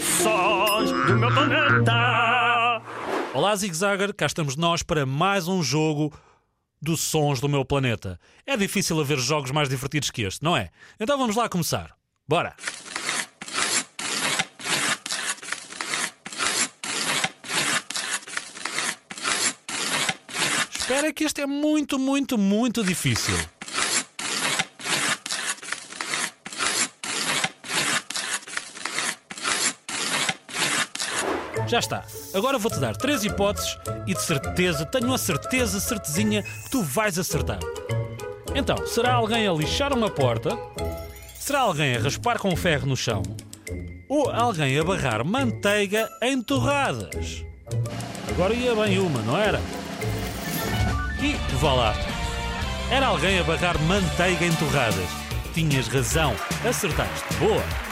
Sons do meu planeta. Olá, Zig Zagger, cá estamos nós para mais um jogo dos sons do meu planeta. É difícil haver jogos mais divertidos que este, não é? Então vamos lá começar. Bora! Espera que este é muito, muito, muito difícil. Já está. Agora vou-te dar três hipóteses e de certeza, tenho a certeza, certezinha, que tu vais acertar. Então, será alguém a lixar uma porta? Será alguém a raspar com ferro no chão? Ou alguém a barrar manteiga em torradas? Agora ia bem uma, não era? E vá lá. Era alguém a barrar manteiga em torradas. Tinhas razão, acertaste. Boa!